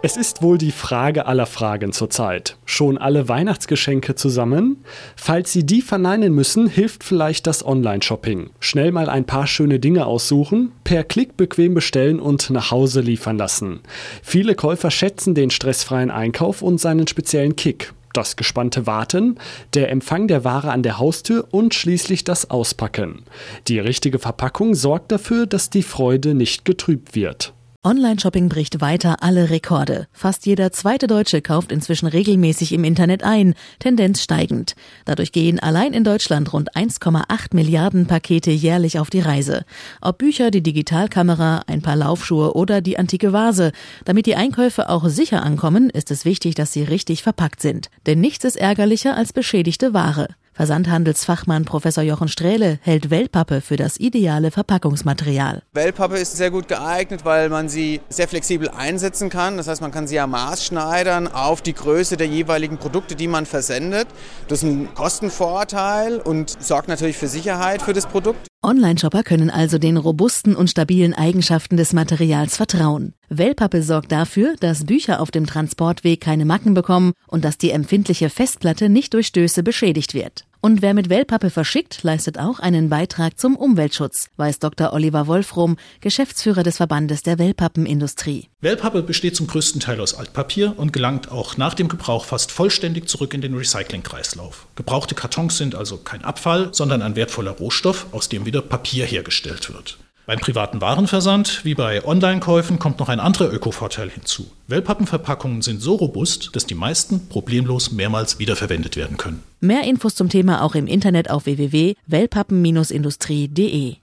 Es ist wohl die Frage aller Fragen zurzeit. Schon alle Weihnachtsgeschenke zusammen? Falls Sie die verneinen müssen, hilft vielleicht das Online-Shopping. Schnell mal ein paar schöne Dinge aussuchen, per Klick bequem bestellen und nach Hause liefern lassen. Viele Käufer schätzen den stressfreien Einkauf und seinen speziellen Kick. Das gespannte Warten, der Empfang der Ware an der Haustür und schließlich das Auspacken. Die richtige Verpackung sorgt dafür, dass die Freude nicht getrübt wird. Online-Shopping bricht weiter alle Rekorde. Fast jeder zweite Deutsche kauft inzwischen regelmäßig im Internet ein, Tendenz steigend. Dadurch gehen allein in Deutschland rund 1,8 Milliarden Pakete jährlich auf die Reise. Ob Bücher, die Digitalkamera, ein paar Laufschuhe oder die antike Vase. Damit die Einkäufe auch sicher ankommen, ist es wichtig, dass sie richtig verpackt sind. Denn nichts ist ärgerlicher als beschädigte Ware. Versandhandelsfachmann Professor Jochen Strehle hält Wellpappe für das ideale Verpackungsmaterial. Wellpappe ist sehr gut geeignet, weil man sie sehr flexibel einsetzen kann. Das heißt, man kann sie ja maßschneidern auf die Größe der jeweiligen Produkte, die man versendet. Das ist ein Kostenvorteil und sorgt natürlich für Sicherheit für das Produkt. Online-Shopper können also den robusten und stabilen Eigenschaften des Materials vertrauen. Wellpappe sorgt dafür, dass Bücher auf dem Transportweg keine Macken bekommen und dass die empfindliche Festplatte nicht durch Stöße beschädigt wird. Und wer mit Wellpappe verschickt, leistet auch einen Beitrag zum Umweltschutz, weiß Dr. Oliver Wolfrom, Geschäftsführer des Verbandes der Wellpappenindustrie. Wellpappe besteht zum größten Teil aus Altpapier und gelangt auch nach dem Gebrauch fast vollständig zurück in den Recyclingkreislauf. Gebrauchte Kartons sind also kein Abfall, sondern ein wertvoller Rohstoff, aus dem wieder Papier hergestellt wird. Beim privaten Warenversand wie bei Online-Käufen kommt noch ein anderer Ökovorteil hinzu. Wellpappenverpackungen sind so robust, dass die meisten problemlos mehrmals wiederverwendet werden können. Mehr Infos zum Thema auch im Internet auf www.wellpappen-industrie.de